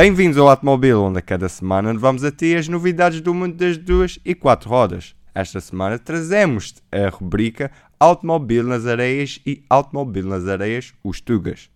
Bem-vindos ao Automóvel, onde a cada semana vamos a ti as novidades do mundo das duas e quatro rodas. Esta semana trazemos a rubrica Automóvel nas Areias e Automóvel nas Areias, os Tugas.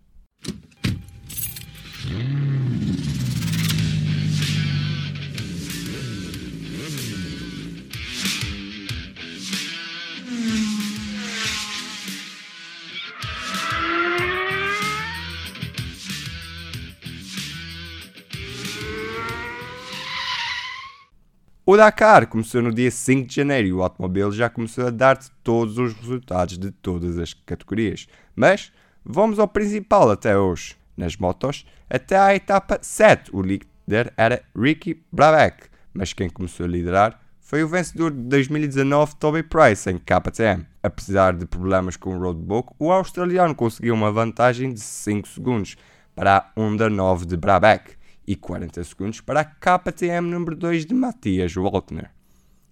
O Dakar começou no dia 5 de janeiro e o automóvel já começou a dar-te todos os resultados de todas as categorias. Mas vamos ao principal até hoje. Nas motos, até à etapa 7, o líder era Ricky Brabeck, mas quem começou a liderar foi o vencedor de 2019 Toby Price em KTM. Apesar de problemas com o roadbook, o australiano conseguiu uma vantagem de 5 segundos para a Honda 9 de Brabeck e 40 segundos para a KTM número 2 de Matias Walkner.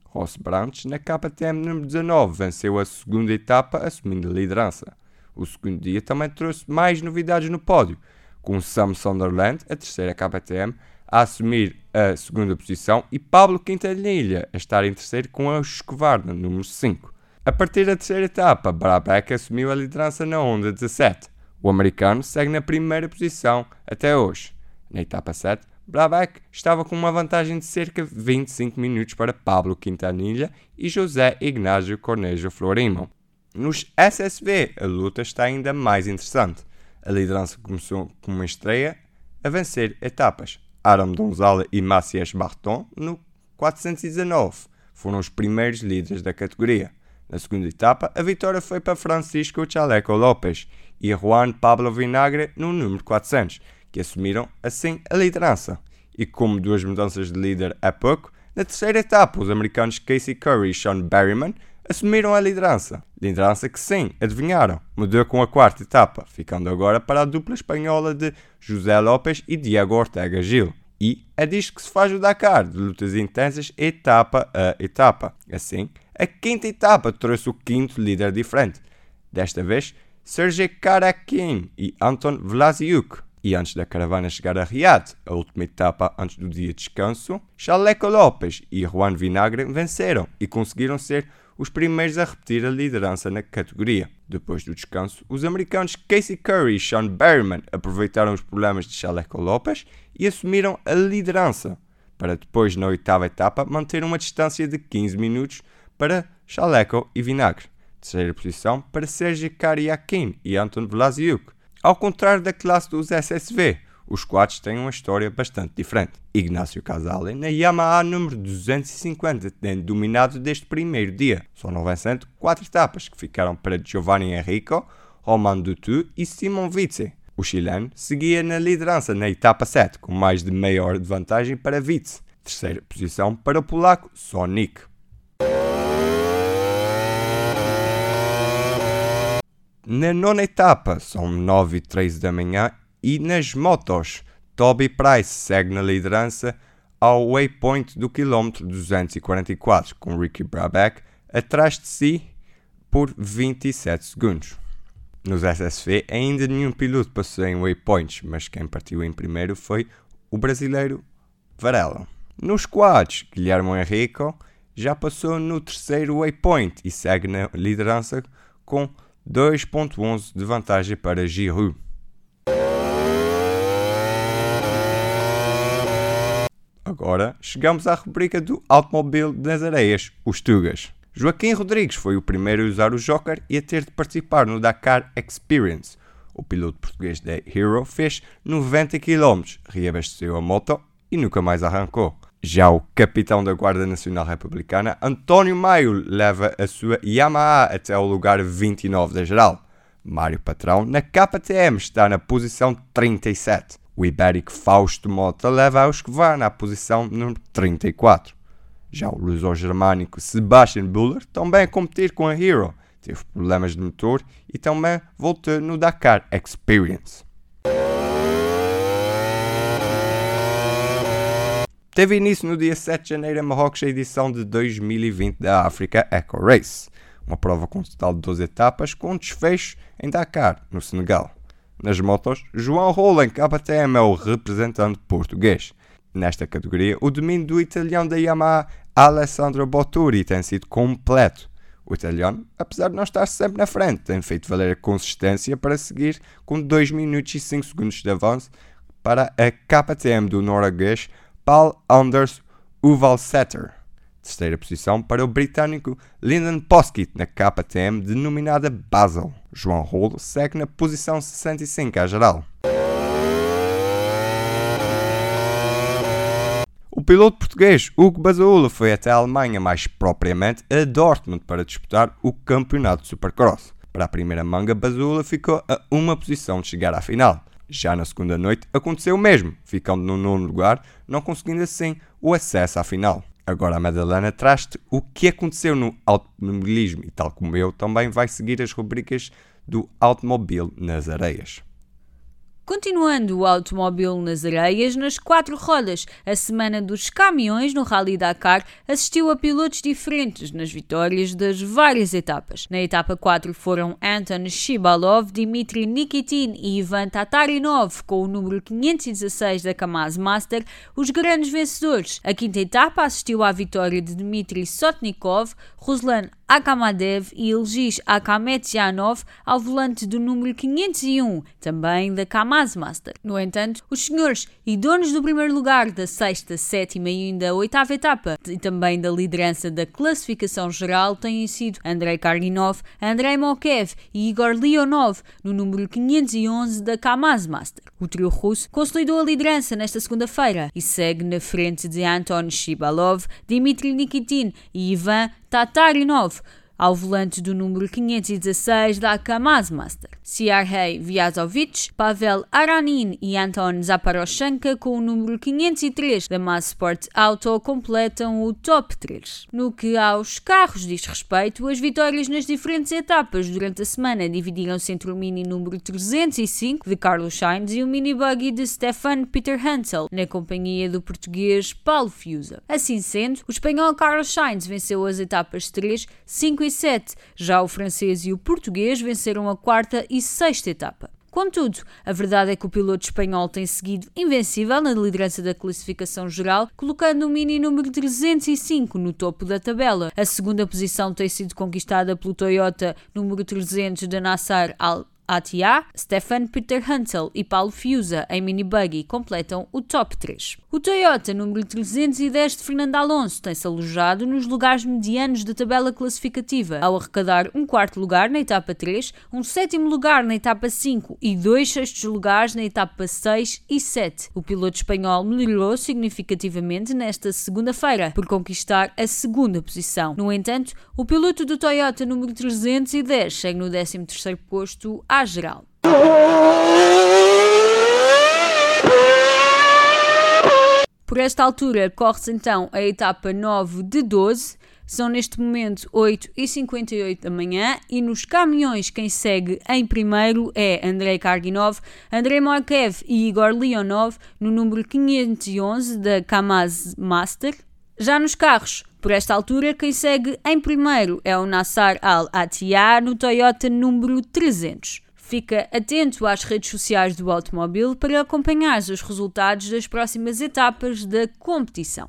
Ross Branch, na KTM número 19, venceu a segunda etapa assumindo a liderança. O segundo dia também trouxe mais novidades no pódio, com Sam Sunderland, a terceira KTM, a assumir a segunda posição e Pablo Quintanilha a estar em terceiro com a Escovarna, número 5. A partir da terceira etapa, Brabeck assumiu a liderança na Honda 17. O americano segue na primeira posição até hoje. Na etapa 7, Brabeck estava com uma vantagem de cerca de 25 minutos para Pablo Quintanilha e José Ignacio Cornejo Florimão. Nos SSV, a luta está ainda mais interessante. A liderança começou com uma estreia a vencer etapas. Aram Donzala e Macias Barton no 419 foram os primeiros líderes da categoria. Na segunda etapa, a vitória foi para Francisco Chaleco Lopes e Juan Pablo Vinagre no número 400 que assumiram assim a liderança. E como duas mudanças de líder há pouco, na terceira etapa os americanos Casey Curry e Sean Berryman assumiram a liderança. Liderança que sim, adivinharam, mudou com a quarta etapa, ficando agora para a dupla espanhola de José López e Diego Ortega Gil. E é disto que se faz o Dakar, de lutas intensas etapa a etapa. Assim, a quinta etapa trouxe o quinto líder diferente. Desta vez, Sergei Karakin e Anton Vlasiuk e antes da caravana chegar a Riad, a última etapa antes do dia de descanso, Chaleco Lopes e Juan Vinagre venceram e conseguiram ser os primeiros a repetir a liderança na categoria. Depois do descanso, os americanos Casey Curry e Sean Berryman aproveitaram os problemas de Chaleco Lopes e assumiram a liderança, para depois, na oitava etapa, manter uma distância de 15 minutos para Chaleco e Vinagre. Terceira posição para Sergei Kariakin e Anton Vlasiuk ao contrário da classe dos SSV, os quadros têm uma história bastante diferente. Ignacio Casale, na Yamaha número 250, tem dominado desde o primeiro dia, só não vencendo quatro etapas que ficaram para Giovanni Enrico, Roman Dutu e Simon Vitze. O chileno seguia na liderança na etapa 7, com mais de meia hora de vantagem para Vitze. Terceira posição para o polaco Sonic. Na nona etapa, são 9 e 13 da manhã, e nas motos, Toby Price segue na liderança ao waypoint do quilómetro 244, com Ricky Brabeck atrás de si por 27 segundos. Nos SSV, ainda nenhum piloto passou em waypoints, mas quem partiu em primeiro foi o brasileiro Varela. Nos quads, Guilherme Henrico já passou no terceiro waypoint e segue na liderança com 2.11 de vantagem para Giroud. Agora chegamos à rubrica do automóvel das areias, os Tugas. Joaquim Rodrigues foi o primeiro a usar o Joker e a ter de participar no Dakar Experience. O piloto português da Hero fez 90 km, reabasteceu a moto e nunca mais arrancou. Já o capitão da Guarda Nacional Republicana, António Maio, leva a sua Yamaha até o lugar 29 da geral. Mário Patrão, na KTM, está na posição 37. O ibérico Fausto Mota leva a Escovar na posição número 34. Já o luso-germânico Sebastian Buller, também a competir com a Hero, teve problemas de motor e também voltou no Dakar Experience. Teve início no dia 7 de janeiro em Marrocos a edição de 2020 da Africa Eco Race, uma prova com um total de 12 etapas com desfecho em Dakar, no Senegal. Nas motos, João Rola em KTM é o representante português. Nesta categoria, o domínio do italiano da Yamaha Alessandro Botturi tem sido completo. O italiano, apesar de não estar sempre na frente, tem feito valer a consistência para seguir com 2 minutos e 5 segundos de avanço para a KTM do norueguês Paul Anders Uvalsetter. Terceira posição para o britânico Lyndon Poskitt na KTM denominada Basel. João Rolo segue na posição 65 à geral. O piloto português Hugo Basaula foi até a Alemanha, mais propriamente a Dortmund, para disputar o campeonato de Supercross. Para a primeira manga, Basaula ficou a uma posição de chegar à final. Já na segunda noite aconteceu o mesmo, ficando no nono lugar, não conseguindo assim o acesso à final. Agora a Madalena traz-te o que aconteceu no automobilismo e, tal como eu, também vai seguir as rubricas do automóvel nas areias. Continuando o automóvel nas areias, nas quatro rodas, a semana dos caminhões no Rally Dakar assistiu a pilotos diferentes nas vitórias das várias etapas. Na etapa 4 foram Anton Shibalov, Dmitry Nikitin e Ivan Tatarinov, com o número 516 da Kamaz Master, os grandes vencedores. A quinta etapa assistiu à vitória de Dmitry Sotnikov, Ruslan Akamadev e Elgis Akametjanov ao volante do número 501, também da Kamaz Master. No entanto, os senhores e donos do primeiro lugar da sexta, sétima e ainda oitava etapa e também da liderança da classificação geral têm sido Andrei Karginov, Andrei Mokev e Igor Leonov no número 511 da Kamaz Master. O trio russo consolidou a liderança nesta segunda-feira e segue na frente de Anton Shibalov, Dmitry Nikitin e Ivan Tatarinov, ao volante do número 516 da Kamaz Master. Siarhei Vyazovic, Pavel Aranin e Anton Zaparoshenko com o número 503 da Mass Sport Auto completam o top 3. No que aos carros diz respeito, as vitórias nas diferentes etapas durante a semana dividiram-se entre o Mini número 305 de Carlos Sainz e o Mini Buggy de Stefan Peter Hansel, na companhia do português Paulo Fiusa. Assim sendo, o espanhol Carlos Sainz venceu as etapas 3, 5 e 7, já o francês e o português venceram a quarta e sexta etapa. Contudo, a verdade é que o piloto espanhol tem seguido invencível na liderança da classificação geral, colocando o Mini número 305 no topo da tabela. A segunda posição tem sido conquistada pelo Toyota número 300 da Nassar Al Atia, Stefan Peter Hansel e Paulo Fiusa em mini buggy completam o top 3. O Toyota número 310 de Fernando Alonso tem-se alojado nos lugares medianos da tabela classificativa, ao arrecadar um quarto lugar na etapa 3, um sétimo lugar na etapa 5 e dois sextos lugares na etapa 6 e 7. O piloto espanhol melhorou significativamente nesta segunda-feira por conquistar a segunda posição. No entanto, o piloto do Toyota número 310 segue no 13º posto à geral. Por esta altura, corre-se então a etapa 9 de 12. São neste momento 8 e 58 da manhã e nos caminhões quem segue em primeiro é Andrei Karginov, Andrei Markev e Igor Leonov no número 511 da Kamaz Master. Já nos carros, por esta altura, quem segue em primeiro é o Nassar Al-Attiyah no Toyota número 300. Fica atento às redes sociais do automóvel para acompanhar os resultados das próximas etapas da competição.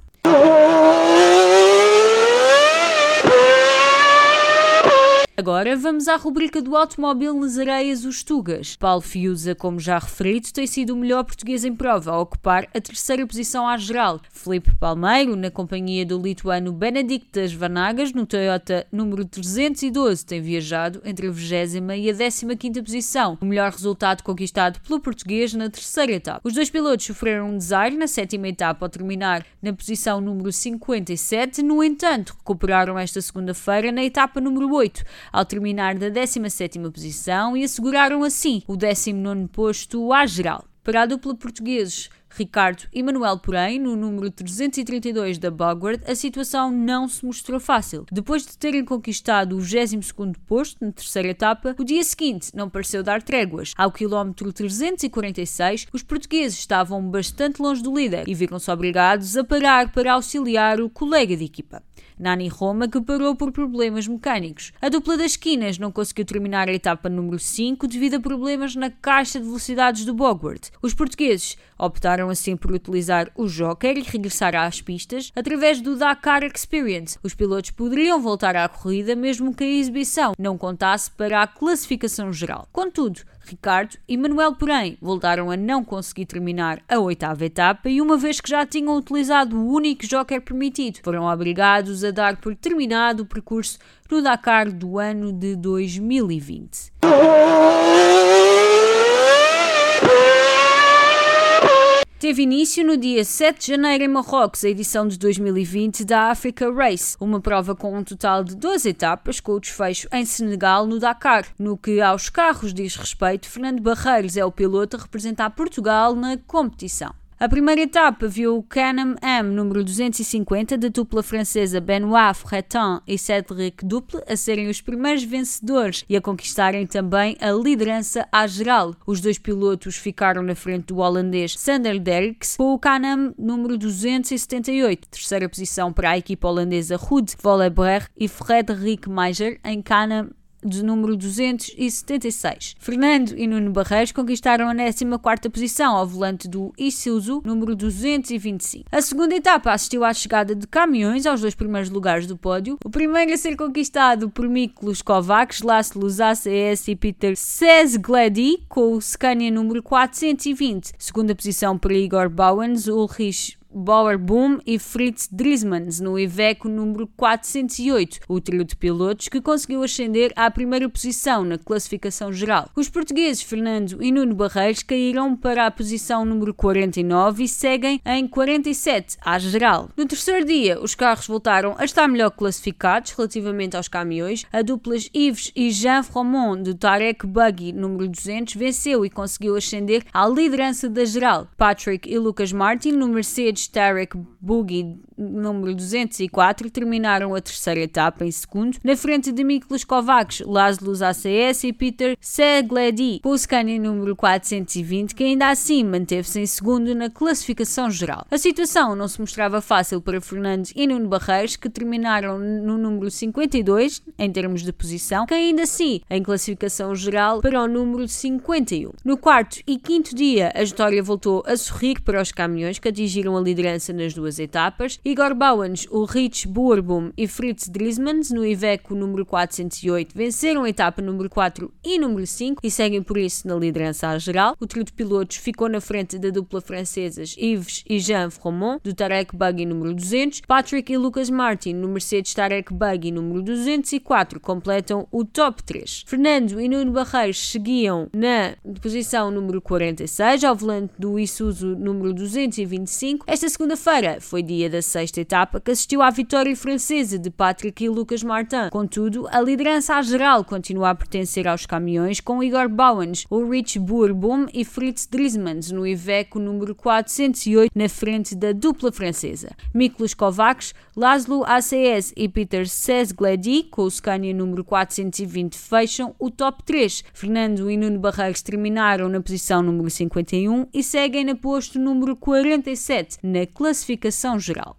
Agora vamos à rubrica do automóvel nas areias Os Tugas. Paulo Fiusa, como já referido, tem sido o melhor português em prova, a ocupar a terceira posição à geral. Felipe Palmeiro, na companhia do lituano Benedictas Vanagas, no Toyota número 312, tem viajado entre a 20 e a 15 posição, o melhor resultado conquistado pelo português na terceira etapa. Os dois pilotos sofreram um desaire na sétima etapa ao terminar na posição número 57, no entanto, recuperaram esta segunda-feira na etapa número 8 ao terminar da 17ª posição e asseguraram assim o 19º posto à geral. Para a dupla portugueses Ricardo e Manuel, porém, no número 332 da Bogward, a situação não se mostrou fácil. Depois de terem conquistado o 22º posto na terceira etapa, o dia seguinte não pareceu dar tréguas. Ao quilómetro 346, os portugueses estavam bastante longe do líder e viram-se obrigados a parar para auxiliar o colega de equipa. Nani Roma, que parou por problemas mecânicos. A dupla das esquinas não conseguiu terminar a etapa número 5 devido a problemas na caixa de velocidades do Bogward. Os portugueses optaram assim por utilizar o Joker e regressar às pistas através do Dakar Experience. Os pilotos poderiam voltar à corrida mesmo que a exibição não contasse para a classificação geral. Contudo, Ricardo e Manuel, porém, voltaram a não conseguir terminar a oitava etapa e, uma vez que já tinham utilizado o único joker permitido, foram obrigados a dar por terminado o percurso no Dakar do ano de 2020. Teve início no dia 7 de janeiro em Marrocos a edição de 2020 da Africa Race, uma prova com um total de 12 etapas, com o desfecho em Senegal, no Dakar. No que aos carros diz respeito, Fernando Barreiros é o piloto a representar Portugal na competição. A primeira etapa viu o Can-Am M número 250 da dupla francesa Benoit Fretin e Cédric Duple a serem os primeiros vencedores e a conquistarem também a liderança à geral. Os dois pilotos ficaram na frente do holandês Sander Derks com o Can-Am número 278, terceira posição para a equipa holandesa Ruud Vollebrecht e Frederik Meijer em Can-Am de número 276. Fernando e Nuno Barreiros conquistaram a 14 posição ao volante do Isuzu, número 225. A segunda etapa assistiu à chegada de caminhões aos dois primeiros lugares do pódio. O primeiro a ser conquistado por Miklos Kovacs, Laszlo ACS e Peter Sesgledi, com o Scania número 420. Segunda posição para Igor Bowens, Ulrich Bauer Boom e Fritz Driesmans no Iveco número 408, o trio de pilotos que conseguiu ascender à primeira posição na classificação geral. Os portugueses Fernando e Nuno Barreiros caíram para a posição número 49 e seguem em 47 à geral. No terceiro dia, os carros voltaram a estar melhor classificados relativamente aos caminhões. A duplas Yves e Jean Fromont do Tarek Buggy número 200 venceu e conseguiu ascender à liderança da geral. Patrick e Lucas Martin no Mercedes Tarek Boogie número 204 terminaram a terceira etapa em segundo, na frente de Miklos Kovacs, Laszlo ACS e Peter Segledi, Scania número 420, que ainda assim manteve-se em segundo na classificação geral. A situação não se mostrava fácil para Fernando e Nuno Barreiros, que terminaram no número 52 em termos de posição, que ainda assim em classificação geral para o número 51. No quarto e quinto dia, a história voltou a sorrir para os caminhões que atingiram a liderança nas duas etapas. Igor Bauans, Ulrich Burbum e Fritz Driesmans no Iveco número 408 venceram a etapa número 4 e número 5 e seguem por isso na liderança à geral. O trio de pilotos ficou na frente da dupla francesas Yves e Jean Fromont do Tarek Buggy número 200. Patrick e Lucas Martin no Mercedes Tarek Buggy número 204 completam o top 3. Fernando e Nuno Barreiros seguiam na posição número 46 ao volante do Isuzu número 225. Esta segunda-feira foi dia da sexta etapa que assistiu à vitória francesa de Patrick e Lucas Martin. Contudo, a liderança à geral continua a pertencer aos caminhões com Igor Bowens, Ulrich Bourbon e Fritz Driesmans no Iveco número 408 na frente da dupla francesa. Miklos Kovacs, Laszlo ACS e Peter Sesgledi com o Scania número 420 fecham o top 3. Fernando e Nuno Barreiros terminaram na posição número 51 e seguem na posto número 47 na classificação geral.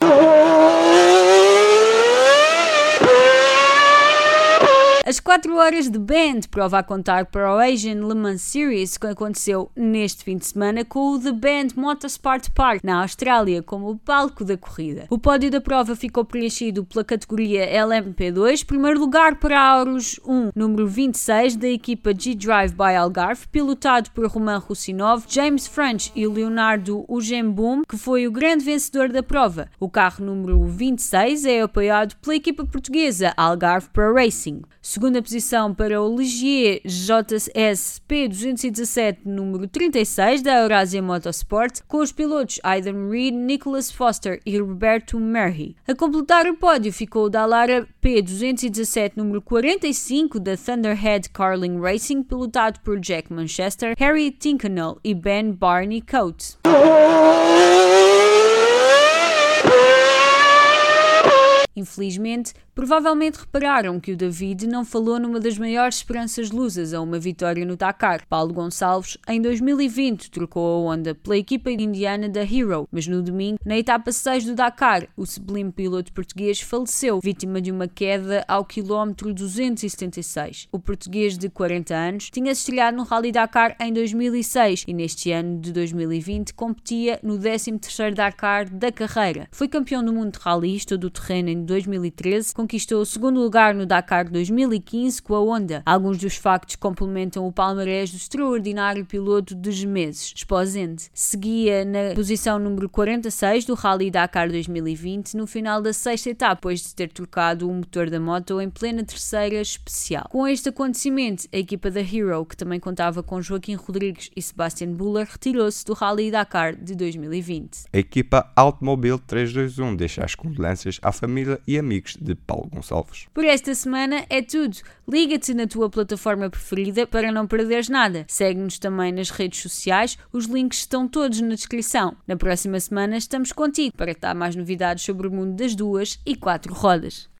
As 4 horas de band, prova a contar para o Asian Le Mans Series, que aconteceu neste fim de semana com o The Band Motorsport Park, na Austrália, como palco da corrida. O pódio da prova ficou preenchido pela categoria LMP2, primeiro lugar para a Aurus 1, número 26 da equipa G-Drive by Algarve, pilotado por Roman Russinov, James French e Leonardo Ugemboom, que foi o grande vencedor da prova. O carro número 26 é apoiado pela equipa portuguesa Algarve Pro Racing. Segunda posição para o Ligier JS P217, número 36 da Eurasia Motorsport, com os pilotos Aidan Reed, Nicholas Foster e Roberto Merhi. A completar o pódio ficou o Dallara P217, número 45 da Thunderhead Carling Racing, pilotado por Jack Manchester, Harry Tinkenell e Ben Barney Coates. Infelizmente, provavelmente repararam que o David não falou numa das maiores esperanças lusas a uma vitória no Dakar. Paulo Gonçalves, em 2020, trocou a onda pela equipa indiana da Hero, mas no domingo, na etapa 6 do Dakar, o sublime piloto português faleceu, vítima de uma queda ao quilómetro 276. O português de 40 anos tinha se estreado no Rally Dakar em 2006 e neste ano de 2020 competia no 13º Dakar da carreira. Foi campeão do mundo de rallista do terreno em 2013, conquistou o segundo lugar no Dakar 2015 com a Honda. Alguns dos factos complementam o palmarés do extraordinário piloto de Gemeses, Esposende. Seguia na posição número 46 do Rally Dakar 2020 no final da sexta etapa, depois de ter trocado o motor da moto em plena terceira especial. Com este acontecimento, a equipa da Hero, que também contava com Joaquim Rodrigues e Sebastian Buller, retirou-se do Rally Dakar de 2020. A equipa Automobile 321 deixa as condolências à família e amigos de Paulo Gonçalves. Por esta semana é tudo. Liga-te na tua plataforma preferida para não perderes nada. Segue-nos também nas redes sociais, os links estão todos na descrição. Na próxima semana estamos contigo para dar mais novidades sobre o mundo das duas e quatro rodas.